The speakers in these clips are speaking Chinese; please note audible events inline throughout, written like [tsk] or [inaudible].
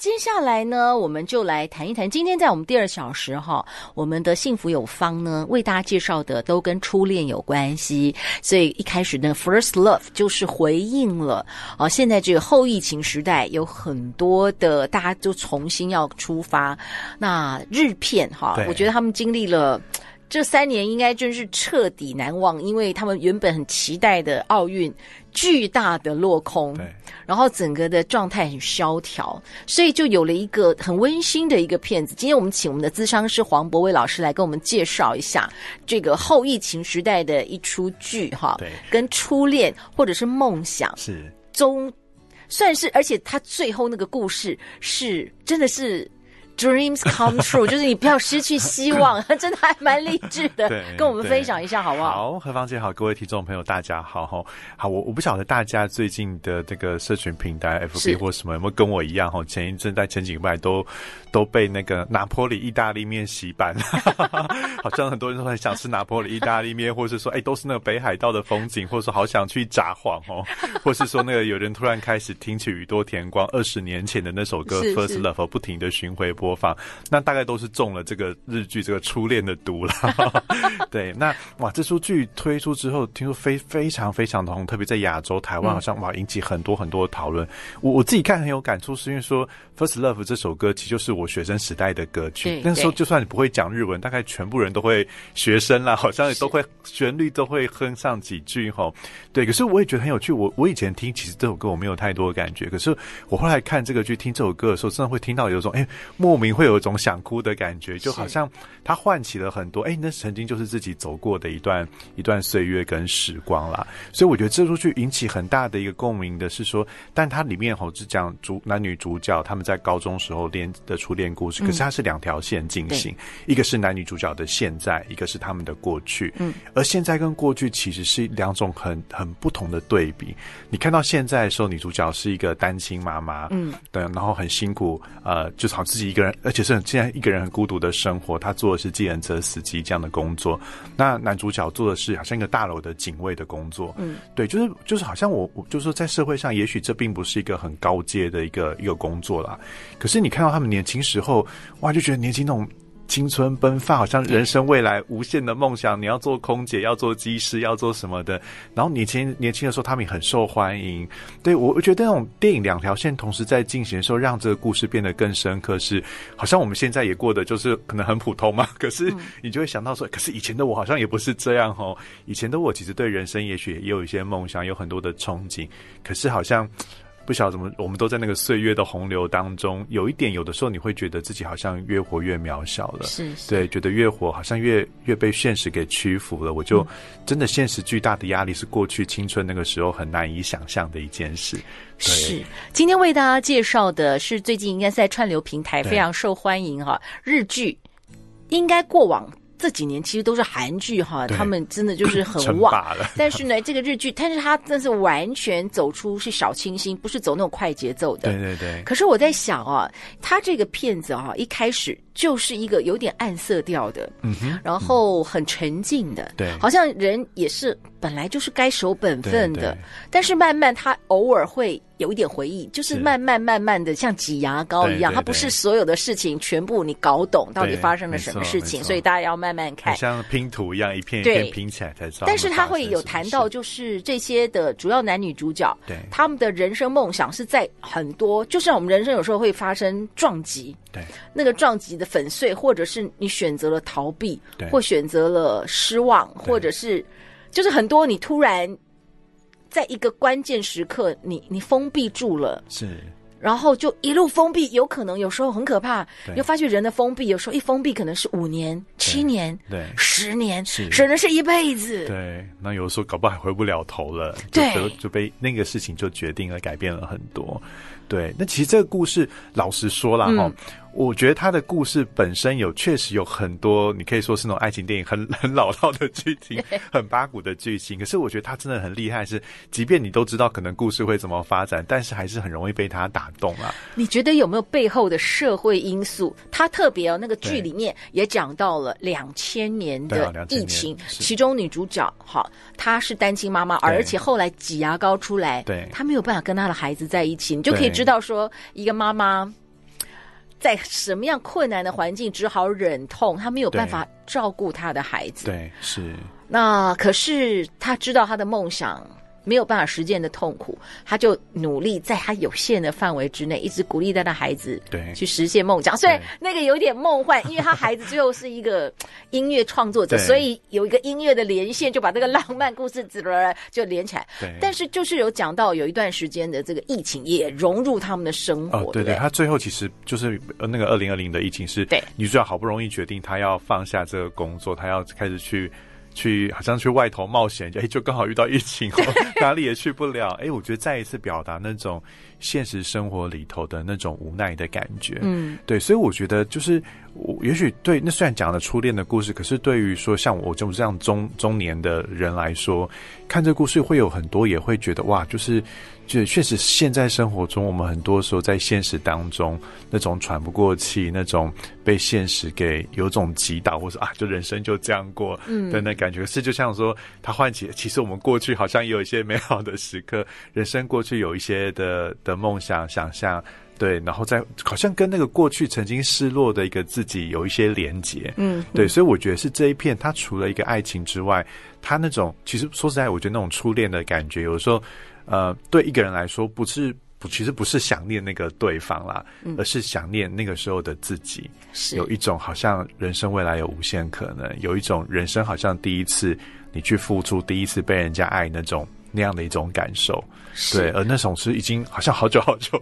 接下来呢，我们就来谈一谈。今天在我们第二小时哈，我们的幸福有方呢，为大家介绍的都跟初恋有关系。所以一开始呢，First Love 就是回应了啊。现在这个后疫情时代，有很多的大家就重新要出发。那日片哈，我觉得他们经历了这三年，应该真是彻底难忘，因为他们原本很期待的奥运。巨大的落空，对，然后整个的状态很萧条，所以就有了一个很温馨的一个片子。今天我们请我们的咨商师黄博威老师来跟我们介绍一下这个后疫情时代的一出剧，哈，对，跟初恋或者是梦想是中，算是，而且他最后那个故事是真的是。Dreams come true，就是你不要失去希望，[laughs] 真的还蛮励志的。对，跟我们分享一下好不好？好，何芳姐好，各位听众朋友大家好哈。好，我我不晓得大家最近的这个社群平台 FB 或什么有没有跟我一样哈？前一阵在前几个拜都都被那个拿坡里意大利面洗版，[laughs] 好像很多人都很想吃拿坡里意大利面，或是说哎、欸、都是那个北海道的风景，或者说好想去札幌哦，或是说那个有人突然开始听起宇多田光二十年前的那首歌 First Love 不停的巡回播。播放，那大概都是中了这个日剧这个初恋的毒了。[laughs] 对，那哇，这出剧推出之后，听说非非常非常的红，特别在亚洲台湾，好像哇引起很多很多的讨论。我我自己看很有感触，是因为说《First Love》这首歌其实就是我学生时代的歌曲。那时候就算你不会讲日文，大概全部人都会学生啦，好像也都会旋律都会哼上几句哈。对，可是我也觉得很有趣。我我以前听其实这首歌我没有太多的感觉，可是我后来看这个剧听这首歌的时候，真的会听到有种哎莫。明会有一种想哭的感觉，就好像它唤起了很多，哎，那曾经就是自己走过的一段一段岁月跟时光啦。所以我觉得这出剧引起很大的一个共鸣的是说，但它里面吼是讲主男女主角他们在高中时候恋的初恋故事，可是它是两条线进行，一个是男女主角的现在，一个是他们的过去。嗯，而现在跟过去其实是两种很很不同的对比。你看到现在的时候，女主角是一个单亲妈妈，嗯，对，然后很辛苦，呃，就好自己一个人。而且是很现在一个人很孤独的生活，他做的是计程车司机这样的工作。那男主角做的是好像一个大楼的警卫的工作。嗯，对，就是就是好像我我就是说在社会上，也许这并不是一个很高阶的一个一个工作啦。可是你看到他们年轻时候，哇，就觉得年轻那种。青春奔放，好像人生未来无限的梦想。你要做空姐，要做机师，要做什么的？然后年轻年轻的时候，他们也很受欢迎。对，我我觉得那种电影两条线同时在进行的时候，让这个故事变得更深刻。是，好像我们现在也过得就是可能很普通嘛。[laughs] 可是你就会想到说，可是以前的我好像也不是这样哦。以前的我其实对人生也许也有一些梦想，有很多的憧憬。可是好像。不晓得怎么，我们都在那个岁月的洪流当中，有一点，有的时候你会觉得自己好像越活越渺小了，是，是，对，觉得越活好像越越被现实给屈服了。我就真的现实巨大的压力是过去青春那个时候很难以想象的一件事。是，今天为大家介绍的是最近应该在串流平台非常受欢迎哈日剧，应该过往。这几年其实都是韩剧哈，他们真的就是很旺。[laughs] 但是呢，这个日剧，但是它真是完全走出是小清新，不是走那种快节奏的。对对对。可是我在想啊，他这个片子啊，一开始就是一个有点暗色调的，嗯哼，然后很沉静的，对，好像人也是本来就是该守本分的，但是慢慢他偶尔会。有一点回忆，就是慢慢慢慢的像挤牙膏一样，它不是所有的事情全部你搞懂到底发生了什么事情，所以大家要慢慢看，像拼图一样一片一片拼起来才知道。但是他会有谈到，就是这些的主要男女主角，对他们的人生梦想是在很多，就像我们人生有时候会发生撞击，对。那个撞击的粉碎，或者是你选择了逃避，或选择了失望，或者是就是很多你突然。在一个关键时刻，你你封闭住了，是，然后就一路封闭，有可能有时候很可怕。你又发觉人的封闭，有时候一封闭可能是五年、七年、对，十年，是，甚至是一辈子。对，那有时候搞不好还回不了头了。对，就被那个事情就决定了，改变了很多。对，那其实这个故事，老实说了哈。嗯我觉得他的故事本身有确实有很多，你可以说是那种爱情电影很 [laughs] 很老套的剧情，[laughs] 很八股的剧情。可是我觉得他真的很厉害，是即便你都知道可能故事会怎么发展，但是还是很容易被他打动啊。你觉得有没有背后的社会因素？他特别哦，那个剧里面也讲到了两千年的疫情，其中女主角好，她是单亲妈妈，而且后来挤牙膏出来，对，她没有办法跟她的孩子在一起，你就可以知道说一个妈妈。在什么样困难的环境，只好忍痛，他没有办法照顾他的孩子。对，是。那可是他知道他的梦想。没有办法实践的痛苦，他就努力在他有限的范围之内，一直鼓励他的孩子对去实现梦想。虽然那个有点梦幻，因为他孩子最后是一个 [coughs] 音乐创作者，所以有一个音乐的连线，就把这个浪漫故事滋啦就连起来。对，但是就是有讲到有一段时间的这个疫情也融入他们的生活。哦，对对，他最后其实就是那个二零二零的疫情是，对，女主角好不容易决定她要放下这个工作，她要开始去。去好像去外头冒险，[laughs] 哎，就刚好遇到疫情，[laughs] 哪里也去不了。哎，我觉得再一次表达那种现实生活里头的那种无奈的感觉。嗯，对，所以我觉得就是，我也许对那虽然讲了初恋的故事，可是对于说像我这种这样中中年的人来说，看这故事会有很多也会觉得哇，就是。就确实，现在生活中，我们很多时候在现实当中，那种喘不过气，那种被现实给有种击倒，或者啊，就人生就这样过，嗯，的那感觉。是就像说，他唤起，其实我们过去好像也有一些美好的时刻，人生过去有一些的的梦想、想象，对，然后在好像跟那个过去曾经失落的一个自己有一些连结，嗯，对，所以我觉得是这一片，它除了一个爱情之外，它那种其实说实在，我觉得那种初恋的感觉，有时候。呃，对一个人来说，不是不，其实不是想念那个对方啦，嗯、而是想念那个时候的自己。是有一种好像人生未来有无限可能，有一种人生好像第一次你去付出，第一次被人家爱那种那样的一种感受。对，而那种是已经好像好久好久。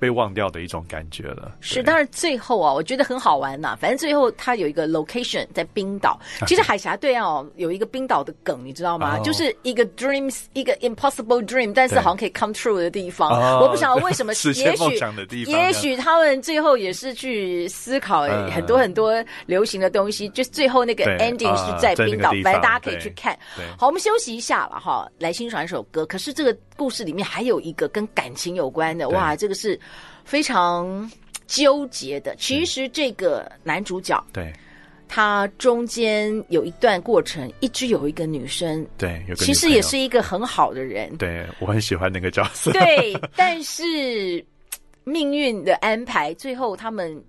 被忘掉的一种感觉了。是，当然最后啊，我觉得很好玩呐、啊。反正最后它有一个 location 在冰岛。其实海峡对岸哦，有一个冰岛的梗，你知道吗？哦、就是一个 dreams，一个 impossible dream，但是好像可以 come true 的地方。我不晓得为什么，[laughs] 也许也许他们最后也是去思考很多很多流行的东西。嗯、就最后那个 ending 是在冰岛，反正、呃、大家可以去看。好，我们休息一下了哈，来欣赏一首歌。可是这个故事里面还有一个跟感情有关的，哇，这个是。非常纠结的。其实这个男主角，对，他中间有一段过程，一直有一个女生，对，其实也是一个很好的人。对，我很喜欢那个角色。对，[laughs] 但是命运的安排，最后他们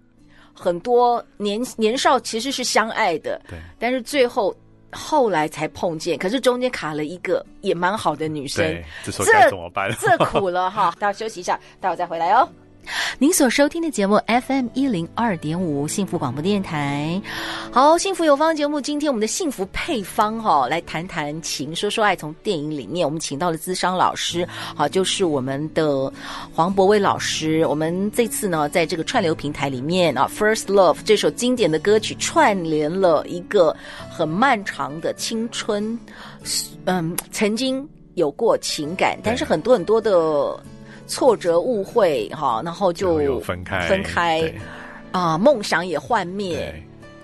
很多年年少其实是相爱的，对，但是最后后来才碰见，可是中间卡了一个也蛮好的女生，这时候该怎么办？这苦了哈！[laughs] 大家休息一下，待会再回来哦。您所收听的节目 FM 一零二点五幸福广播电台，好，幸福有方节目，今天我们的幸福配方哈、来谈谈情，说说爱。从电影里面，我们请到了资商老师，好，就是我们的黄博威老师。我们这次呢，在这个串流平台里面啊，First Love 这首经典的歌曲串联了一个很漫长的青春，嗯，曾经有过情感，但是很多很多的。挫折、误会，哈，然后就分开，分开，啊，梦想也幻灭，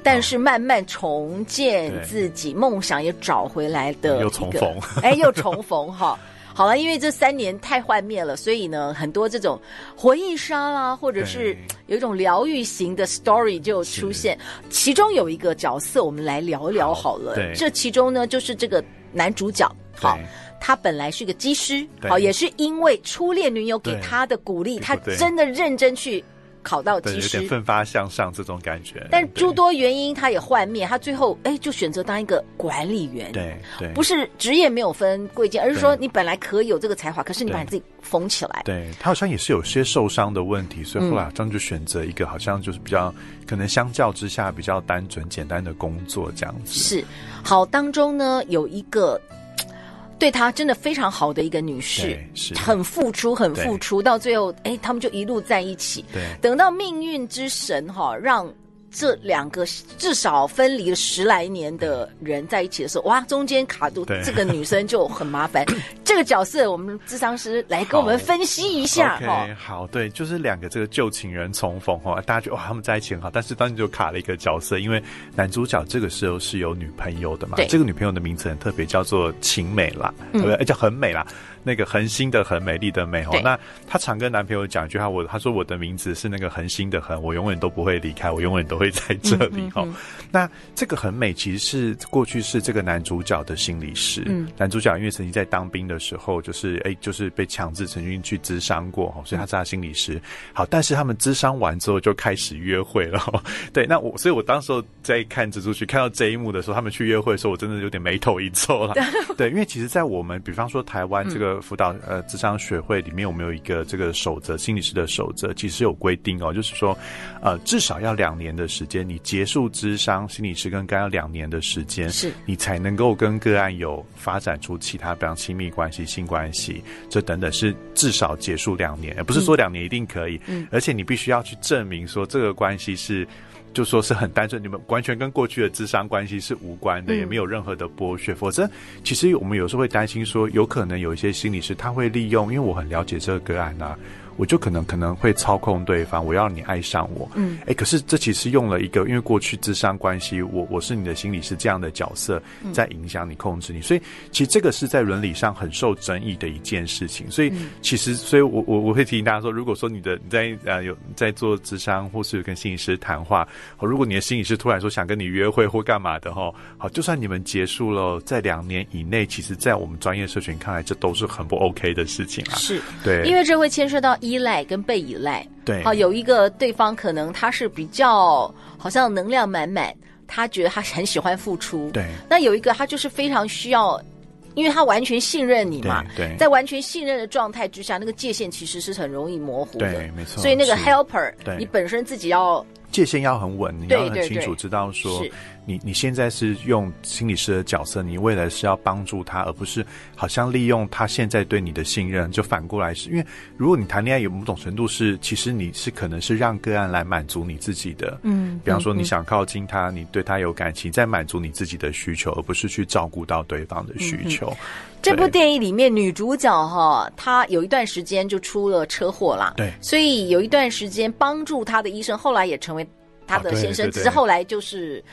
但是慢慢重建自己，梦想也找回来的，又重逢，[laughs] 哎，又重逢，哈，好了，因为这三年太幻灭了，所以呢，很多这种回忆杀啦，或者是有一种疗愈型的 story 就出现，其中有一个角色，我们来聊一聊好了，对，这其中呢，就是这个男主角，好。他本来是个机师，好，也是因为初恋女友给他的鼓励，他真的认真去考到机师，有点奋发向上这种感觉。但诸多原因，他也幻灭，他最后哎就选择当一个管理员。对对，不是职业没有分贵贱，而是说你本来可以有这个才华，可是你把你自己封起来。对，他好像也是有些受伤的问题，所以后来好像就选择一个好像就是比较可能相较之下比较单纯简单的工作这样子。是，好，当中呢有一个。对他真的非常好的一个女士，很付出，很付出，到最后，哎，他们就一路在一起。等到命运之神哈、让这两个至少分离了十来年的人在一起的时候，哇，中间卡住这个女生就很麻烦。[laughs] 这个角色，我们智商师来跟我们分析一下哈。OK，好，对，就是两个这个旧情人重逢哈，大家觉得哇，他们在一起很好，但是当时就卡了一个角色，因为男主角这个时候是有女朋友的嘛，对，这个女朋友的名字很特别，叫做晴美啦，对不对？叫很美啦。那个恒星的恒美丽的美哦，那她常跟男朋友讲一句话，我她说我的名字是那个恒星的恒，我永远都不会离开，我永远都会在这里哈、嗯嗯嗯。那这个很美，其实是过去是这个男主角的心理师。嗯，男主角因为曾经在当兵的时候，就是哎，就是被强制曾经去咨商过哈，所以他是他心理师。好，但是他们咨商完之后就开始约会了。[laughs] 对，那我所以我当时候在看蜘蛛去看到这一幕的时候，他们去约会的时候，我真的有点眉头一皱了。[laughs] 对，因为其实，在我们比方说台湾这个。辅导呃，智商学会里面，有没有一个这个守则，心理师的守则，其实有规定哦，就是说，呃，至少要两年的时间，你结束智商，心理师跟个案要两年的时间，是你才能够跟个案有发展出其他，比方亲密关系、性关系，这等等，是至少结束两年，而不是说两年一定可以，嗯，而且你必须要去证明说这个关系是。就说是很单纯，你们完全跟过去的智商关系是无关的，也没有任何的剥削。否则，其实我们有时候会担心说，有可能有一些心理师他会利用，因为我很了解这个个案啊。我就可能可能会操控对方，我要你爱上我。嗯，哎、欸，可是这其实用了一个，因为过去智商关系，我我是你的心理师这样的角色，在影响你、控制你，所以其实这个是在伦理上很受争议的一件事情。所以其实，所以我我我会提醒大家说，如果说你的你在呃有在做智商，或是跟心理师谈话，如果你的心理师突然说想跟你约会或干嘛的哈，好，就算你们结束了，在两年以内，其实，在我们专业社群看来，这都是很不 OK 的事情啊。是对，因为这会牵涉到。依赖跟被依赖，对，好，有一个对方可能他是比较好像能量满满，他觉得他很喜欢付出，对。那有一个他就是非常需要，因为他完全信任你嘛，对。对，在完全信任的状态之下，那个界限其实是很容易模糊的，对，没错。所以那个 helper，你本身自己要界限要很稳，你要很清楚知道说。你你现在是用心理师的角色，你未来是要帮助他，而不是好像利用他现在对你的信任，就反过来是因为如果你谈恋爱有某种程度是，其实你是可能是让个案来满足你自己的，嗯，比方说你想靠近他，你对他有感情，在满足你自己的需求，而不是去照顾到对方的需求。嗯、这部电影里面女主角哈，她有一段时间就出了车祸啦，对，所以有一段时间帮助她的医生后来也成为她的先生，只是后来就是。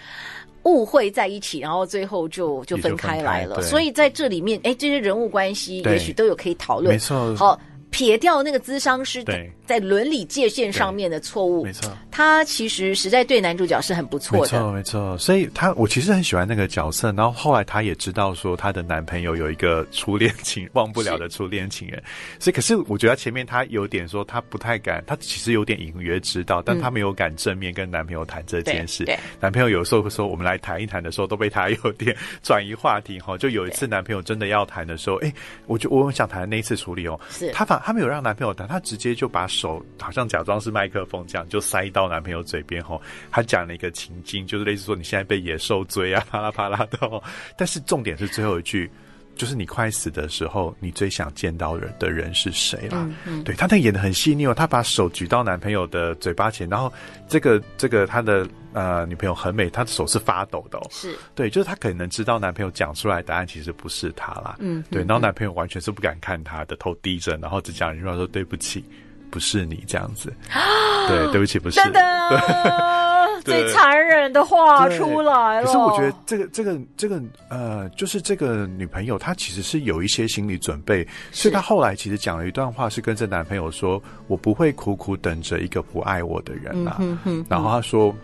误会在一起，然后最后就就分开来了。所以在这里面，哎，这些人物关系也许都有可以讨论。没错，好。撇掉那个咨商师在伦理界限上面的错误，没错，他其实实在对男主角是很不错的，没错没错。所以他我其实很喜欢那个角色，然后后来他也知道说她的男朋友有一个初恋情忘不了的初恋情人，所以可是我觉得前面他有点说他不太敢，他其实有点隐约知道，但他没有敢正面跟男朋友谈这件事。对，男朋友有时候会说我们来谈一谈的时候，都被他有点 [laughs] 转移话题哈。就有一次男朋友真的要谈的时候，哎，我就我很想谈的那一次处理哦，是他反。他没有让男朋友谈，他直接就把手好像假装是麦克风这样，就塞到男朋友嘴边吼。他讲了一个情境，就是类似说你现在被野兽追啊，[laughs] 啪啦啪啦的。但是重点是最后一句，就是你快死的时候，你最想见到人的人是谁啦？嗯嗯，对他那演的很细腻哦。他把手举到男朋友的嘴巴前，然后这个这个他的。呃，女朋友很美，她的手是发抖的哦。是，对，就是她可能知道男朋友讲出来的答案其实不是她啦。嗯，对，然后男朋友完全是不敢看她的，头低着，然后只讲一句话说：“对不起，不是你这样子。”对，对不起，不是。真的，对，最残忍的话出来了。可是我觉得这个这个这个呃，就是这个女朋友她其实是有一些心理准备，所以她后来其实讲了一段话，是跟这男朋友说：“我不会苦苦等着一个不爱我的人啊。”嗯哼，然后她说。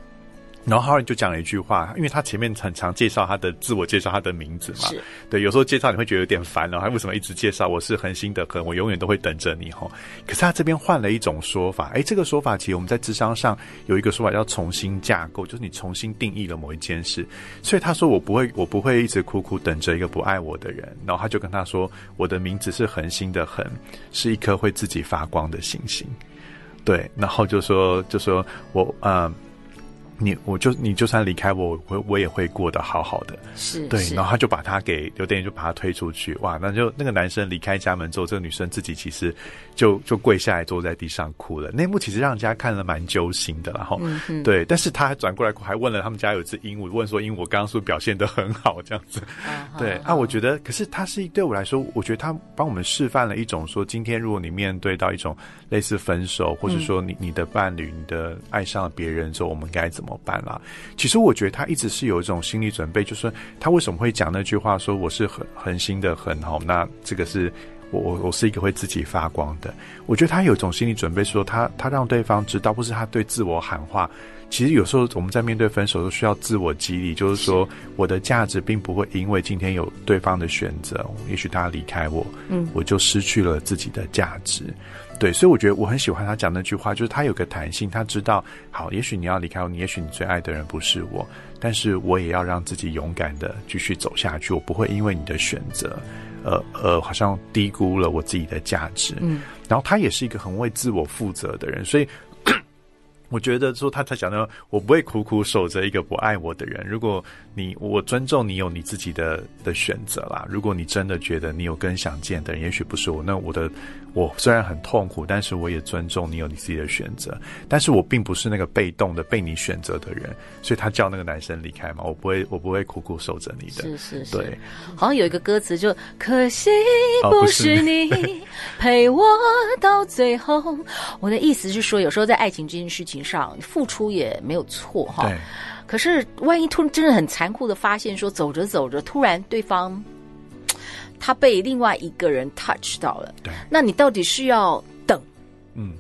然后哈伦就讲了一句话，因为他前面很常介绍他的自我介绍他的名字嘛，对，有时候介绍你会觉得有点烦了，他为什么一直介绍我是恒星的恒，我永远都会等着你吼。可是他这边换了一种说法，哎，这个说法其实我们在智商上有一个说法叫重新架构，就是你重新定义了某一件事。所以他说我不会，我不会一直苦苦等着一个不爱我的人。然后他就跟他说，我的名字是恒星的恒，是一颗会自己发光的星星。对，然后就说就说我嗯。你我就你就算离开我，我我也会过得好好的。是，对，然后他就把他给有点就把他推出去，哇，那就那个男生离开家门之后，这个女生自己其实就就跪下来坐在地上哭了。那幕其实让人家看了蛮揪心的，然后、嗯、对，但是他还转过来还问了他们家有只鹦鹉，问说鹦鹉刚刚是不是表现的很好这样子？啊对啊，我觉得，可是他是对我来说，我觉得他帮我们示范了一种说，今天如果你面对到一种类似分手，或者说你你的伴侣你的爱上了别人之后，我们该怎么办啦？其实我觉得他一直是有一种心理准备，就是说他为什么会讲那句话，说我是很恒心的很好，那这个是我我我是一个会自己发光的。我觉得他有一种心理准备，说他他让对方知道，不是他对自我喊话。其实有时候我们在面对分手都需要自我激励，就是说我的价值并不会因为今天有对方的选择，也许他离开我，嗯，我就失去了自己的价值。对，所以我觉得我很喜欢他讲那句话，就是他有个弹性，他知道，好，也许你要离开我，你也许你最爱的人不是我，但是我也要让自己勇敢的继续走下去，我不会因为你的选择，呃呃，好像低估了我自己的价值。嗯，然后他也是一个很为自我负责的人，所以。我觉得说他他讲的，我不会苦苦守着一个不爱我的人。如果你，我尊重你有你自己的的选择啦。如果你真的觉得你有更想见的人，也许不是我，那我的。我虽然很痛苦，但是我也尊重你有你自己的选择。但是我并不是那个被动的被你选择的人，所以他叫那个男生离开嘛，我不会，我不会苦苦守着你的。是是是，对，好像有一个歌词就可惜不是你 [laughs] 陪我到最后。哦、我的意思是说，有时候在爱情这件事情上，付出也没有错哈。对。可是万一突然真的很残酷的发现，说走着走着，突然对方。[tsk] 他被另外一个人 touch 到了，对，那你到底是要等？嗯，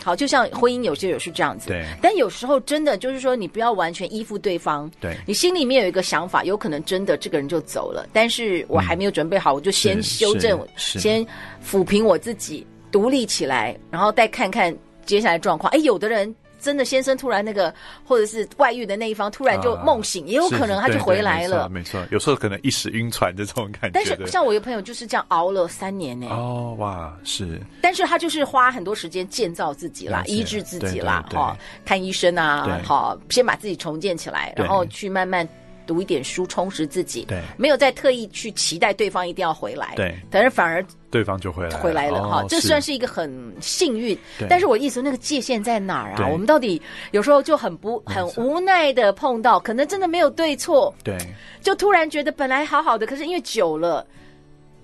好，就像婚姻有些也是这样子，对。但有时候真的就是说，你不要完全依附对方，对。你心里面有一个想法，有可能真的这个人就走了，但是我还没有准备好，嗯、我就先修正，先抚平我自己，独立起来，然后再看看接下来状况。哎，有的人。真的，先生突然那个，或者是外遇的那一方突然就梦醒，也有可能他就回来了。没错，有时候可能一时晕船这种感觉。但是像我有朋友就是这样熬了三年呢。哦，哇，是。但是他就是花很多时间建造自己啦，医治自己啦，哈，看医生啊，好，先把自己重建起来，然后去慢慢读一点书，充实自己。对，没有再特意去期待对方一定要回来。对，但是反而。对方就回来回来了哈，这算是一个很幸运。但是我意思那个界限在哪儿啊？我们到底有时候就很不很无奈的碰到，可能真的没有对错。对，就突然觉得本来好好的，可是因为久了，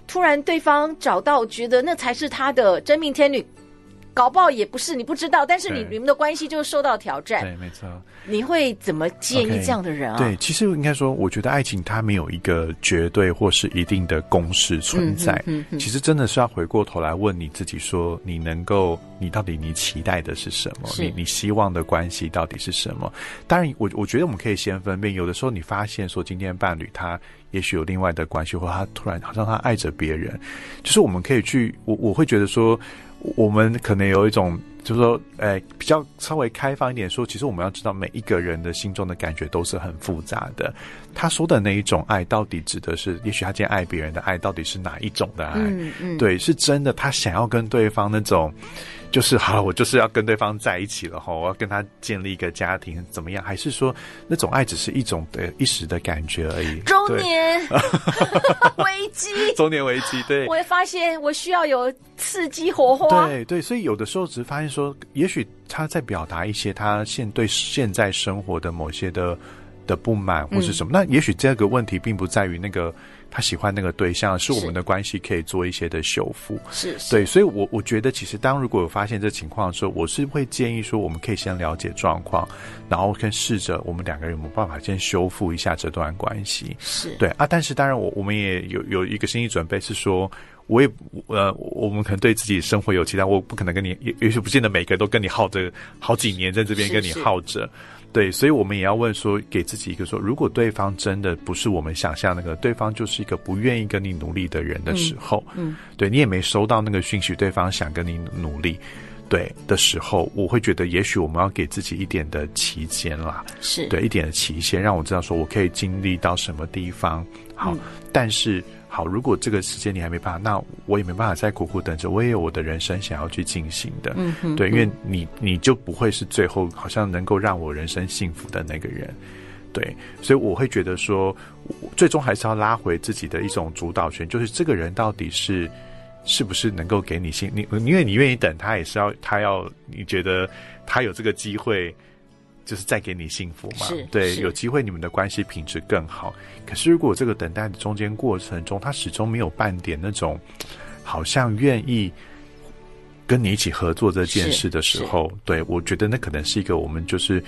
突然对方找到，觉得那才是他的真命天女。搞不好也不是你不知道，但是你你们的关系就受到挑战。对，没错。你会怎么建议这样的人啊？Okay, 对，其实应该说，我觉得爱情它没有一个绝对或是一定的公式存在。嗯，嗯，嗯，其实真的是要回过头来问你自己：说你能够，你到底你期待的是什么？你你希望的关系到底是什么？当然，我我觉得我们可以先分辨。有的时候你发现说，今天伴侣他也许有另外的关系，或他突然好像他爱着别人，就是我们可以去，我我会觉得说。我们可能有一种，就是说，诶，比较稍微开放一点说，其实我们要知道，每一个人的心中的感觉都是很复杂的。他说的那一种爱，到底指的是，也许他今天爱别人的爱，到底是哪一种的爱？嗯嗯，对，是真的，他想要跟对方那种。就是好了，我就是要跟对方在一起了哈，我要跟他建立一个家庭，怎么样？还是说那种爱只是一种的一时的感觉而已？中年 [laughs] 危机，中年危机，对。我会发现我需要有刺激火花，对对，所以有的时候只是发现说，也许他在表达一些他现对现在生活的某些的的不满或是什么，嗯、那也许这个问题并不在于那个。他喜欢那个对象，是我们的关系可以做一些的修复，是，是对，所以我，我我觉得，其实当如果有发现这情况的时候，我是会建议说，我们可以先了解状况，然后跟试着我们两个人有没有办法先修复一下这段关系，是对啊。但是，当然，我我们也有有一个心理准备，是说，我也呃，我们可能对自己生活有期待，我不可能跟你，也也许不见得每个人都跟你耗着好几年在这边跟你耗着。是是对，所以我们也要问说，给自己一个说，如果对方真的不是我们想象那个，对方就是一个不愿意跟你努力的人的时候，嗯，嗯对你也没收到那个讯息，对方想跟你努力，对的时候，我会觉得，也许我们要给自己一点的期间啦，是对一点的期限，让我知道说我可以经历到什么地方，好，嗯、但是。好，如果这个时间你还没办法，那我也没办法再苦苦等着，我也有我的人生想要去进行的。嗯哼，对，因为你你就不会是最后好像能够让我人生幸福的那个人。对，所以我会觉得说，最终还是要拉回自己的一种主导权，就是这个人到底是是不是能够给你幸，你因为你愿意等他，也是要他要你觉得他有这个机会，就是再给你幸福嘛？对，有机会你们的关系品质更好。可是如果这个等待的中间过程中，他始终没有半点那种好像愿意跟你一起合作这件事的时候，对，我觉得那可能是一个我们就是。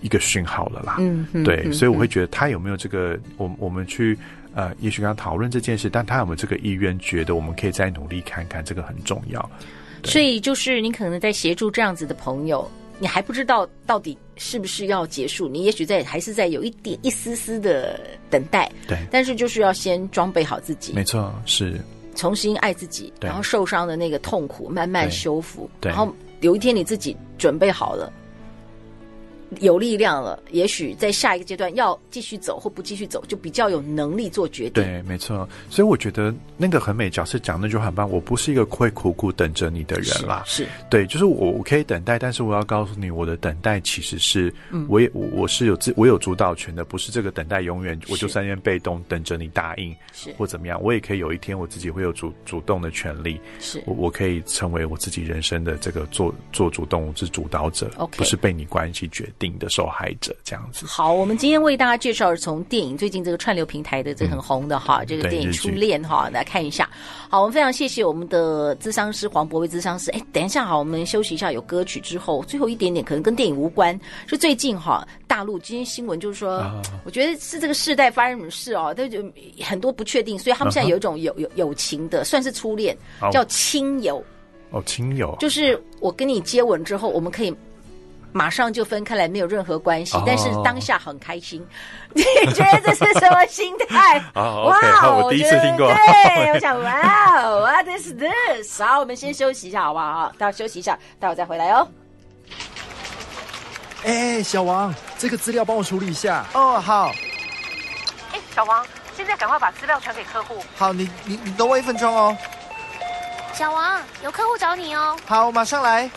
一个讯号了啦，嗯，对，嗯、所以我会觉得他有没有这个，我我们去呃，也许跟他讨论这件事，但他有没有这个意愿，觉得我们可以再努力看看，这个很重要。所以就是你可能在协助这样子的朋友，你还不知道到底是不是要结束，你也许在还是在有一点一丝丝的等待，对，但是就是要先装备好自己，没错，是。重新爱自己，然后受伤的那个痛苦慢慢修复，对，然后有一天你自己准备好了。有力量了，也许在下一个阶段要继续走或不继续走，就比较有能力做决定。对，没错。所以我觉得那个很美角色讲那句话很棒。我不是一个会苦苦等着你的人啦。是，是对，就是我我可以等待，但是我要告诉你，我的等待其实是，我也我我是有自我有主导权的，不是这个等待永远我就在那边被动等着你答应，是或怎么样。我也可以有一天我自己会有主主动的权利，是我我可以成为我自己人生的这个做做主动之主导者.不是被你关系决定的受害者这样子。好，我们今天为大家介绍是从电影最近这个串流平台的这个很红的哈、嗯，这个电影《初恋》哈，来看一下。好，我们非常谢谢我们的咨商师黄博威咨商师。哎，等一下哈，我们休息一下，有歌曲之后，最后一点点可能跟电影无关，是最近哈大陆今天新闻就是说、啊，我觉得是这个世代发生什么事哦，都就很多不确定，所以他们现在有一种友友友情的，算是初恋，叫亲友。哦，亲友，就是我跟你接吻之后，我们可以。马上就分开来，没有任何关系，oh. 但是当下很开心。[laughs] 你觉得这是什么心态？[laughs] 哇、oh, okay.，我第一次听过。对，[laughs] 我想，哇哦，What is this？好，我们先休息一下，好不好？待会休息一下，待会再回来哦。哎，小王，这个资料帮我处理一下。哦、oh,，好。哎，小王，现在赶快把资料传给客户。好，你你你等我一分钟哦。小王，有客户找你哦。好，我马上来。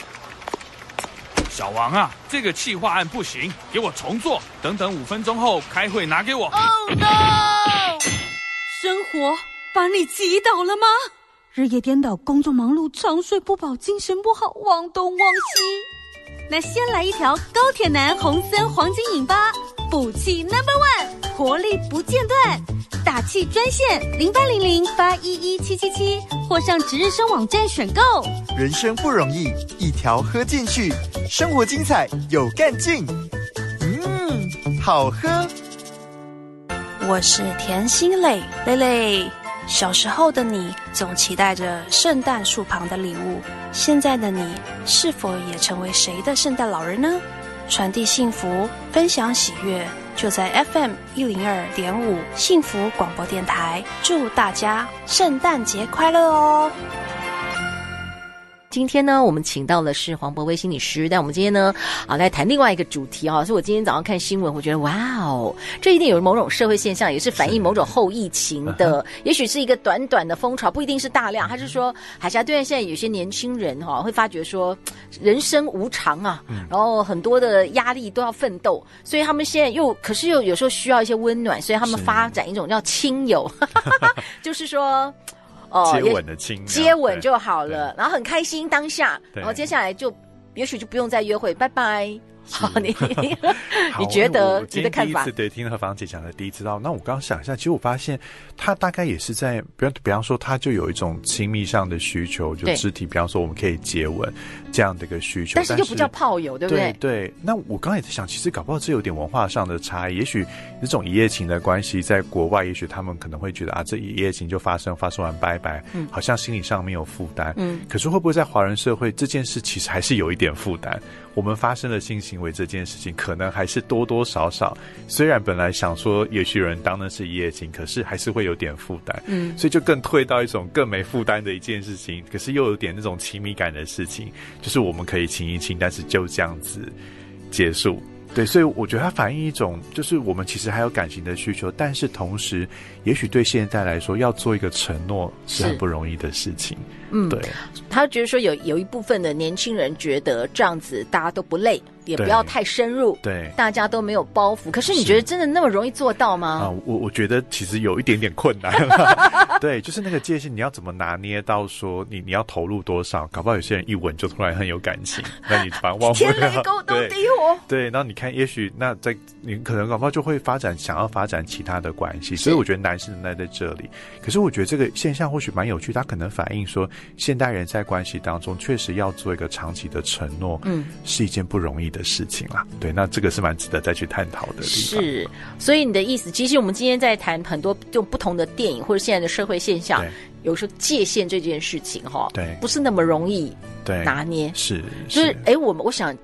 小王啊，这个企划案不行，给我重做。等等五分钟后开会拿给我。Oh no！生活把你击倒了吗？日夜颠倒，工作忙碌，长睡不饱，精神不好，忘东忘西。那先来一条高铁男红森黄金饮吧，补气 Number One，活力不间断。打气专线零八零零八一一七七七，或上值日生网站选购。人生不容易，一条喝进去，生活精彩有干劲。嗯，好喝。我是田心蕾，蕾蕾。小时候的你总期待着圣诞树旁的礼物，现在的你是否也成为谁的圣诞老人呢？传递幸福，分享喜悦。就在 FM 一零二点五幸福广播电台，祝大家圣诞节快乐哦！今天呢，我们请到的是黄博威心理师。但我们今天呢，啊，来谈另外一个主题啊。所以我今天早上看新闻，我觉得哇哦，这一定有某种社会现象，也是反映某种后疫情的。也许是一个短短的风潮，不一定是大量。他是说，海峡对岸现在有些年轻人哈、啊，会发觉说，人生无常啊，然后很多的压力都要奋斗，所以他们现在又可是又有时候需要一些温暖，所以他们发展一种叫亲友，[laughs] 就是说。哦，接吻的亲，接吻就好了，然后很开心当下，然后接下来就也许就不用再约会，拜拜。好，你 [laughs] 你觉得你的看法？第一次对听何芳姐讲的，第一次到。那我刚刚想一下，其实我发现他大概也是在，比方比方说，他就有一种亲密上的需求，就肢体，比方说我们可以接吻这样的一个需求。但是又不叫炮友，对不对？对对。那我刚刚也在想，其实搞不好这有点文化上的差异。也许这种一夜情的关系，在国外，也许他们可能会觉得啊，这一夜情就发生，发生完拜拜，嗯，好像心理上没有负担。嗯。可是会不会在华人社会，这件事其实还是有一点负担？我们发生了性行为这件事情，可能还是多多少少，虽然本来想说也许有人当的是一夜情，可是还是会有点负担。嗯，所以就更退到一种更没负担的一件事情，可是又有点那种亲密感的事情，就是我们可以亲一亲，但是就这样子结束。对，所以我觉得它反映一种，就是我们其实还有感情的需求，但是同时，也许对现在来说，要做一个承诺是很不容易的事情。嗯，对。他觉得说有有一部分的年轻人觉得这样子大家都不累。也不要太深入，对，大家都没有包袱。可是你觉得真的那么容易做到吗？啊，我我觉得其实有一点点困难。[laughs] 对，就是那个界限，你要怎么拿捏到说你你要投入多少？搞不好有些人一吻就突然很有感情，[laughs] 那你把忘天雷勾动地火。对，然后你看，也许那在你可能搞不好就会发展想要发展其他的关系。所以我觉得男生能耐在这里。可是我觉得这个现象或许蛮有趣，它可能反映说现代人在关系当中确实要做一个长期的承诺，嗯，是一件不容易的事情啦。对，那这个是蛮值得再去探讨的地方。是，所以你的意思，其实我们今天在谈很多就不同的电影或者现在的社会现象，有时候界限这件事情哈，对，不是那么容易对拿捏。是，就是哎，我们我想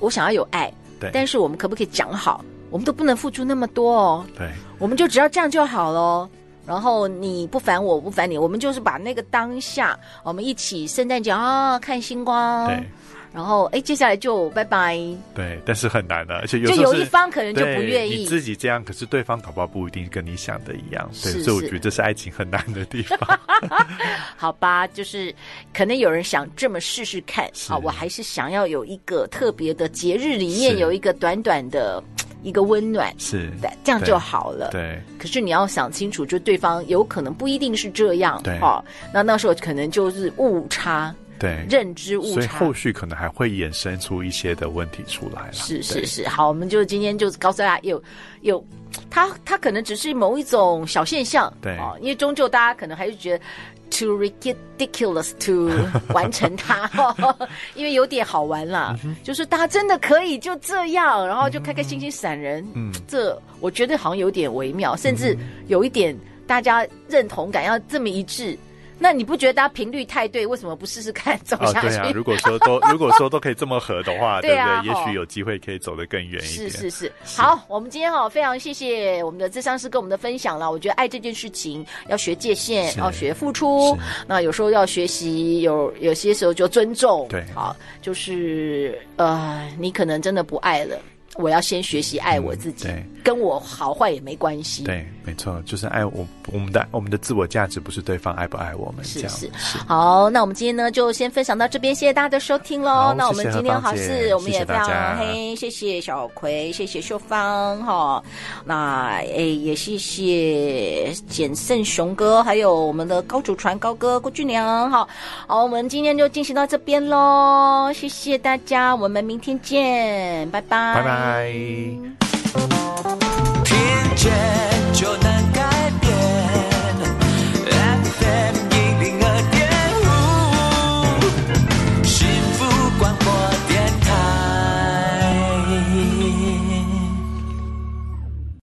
我想要有爱，对，但是我们可不可以讲好？我们都不能付出那么多哦。对，我们就只要这样就好了。然后你不烦我，我不烦你，我们就是把那个当下，我们一起圣诞节啊，看星光。对。然后，哎，接下来就拜拜。对，但是很难的，而且有就有一方可能就不愿意。你自己这样，可是对方搞不好不一定跟你想的一样。对，所以我觉得这是爱情很难的地方。[laughs] 好吧，就是可能有人想这么试试看。啊，我还是想要有一个特别的节日里面有一个短短的 [tsk] 一个温暖，是这样就好了。对。可是你要想清楚，就对方有可能不一定是这样。对。好，那那时候可能就是误差。对，认知误差，所以后续可能还会衍生出一些的问题出来了。是是是，好，我们就今天就告诉大家，有有，它它可能只是某一种小现象，对。啊，因为终究大家可能还是觉得 too ridiculous to [laughs] 完成它，[laughs] 因为有点好玩啦，嗯、就是大家真的可以就这样，然后就开开心心闪人，嗯，这我觉得好像有点微妙，甚至有一点大家认同感要这么一致。那你不觉得大家频率太对？为什么不试试看走下去？哦、对啊，如果说都 [laughs] 如果说都可以这么合的话，对，啊、对不对？也许有机会可以走得更远一点。是是是，好，我们今天哈非常谢谢我们的智商师跟我们的分享了。我觉得爱这件事情要学界限，要学付出。那有时候要学习，有有些时候就尊重。对，好，就是呃，你可能真的不爱了。我要先学习爱我自己，对，跟我好坏也没关系。对，没错，就是爱我，我们的我们的自我价值不是对方爱不爱我们，是是是。好，那我们今天呢就先分享到这边，谢谢大家的收听喽。那我们今天好事，我们也非常嘿，谢谢小葵，谢谢秀芳哈。那哎也谢谢简胜雄哥，还有我们的高祖传高哥郭俊良哈。好，我们今天就进行到这边喽，谢谢大家，我们明天见，拜拜，拜拜。听见就能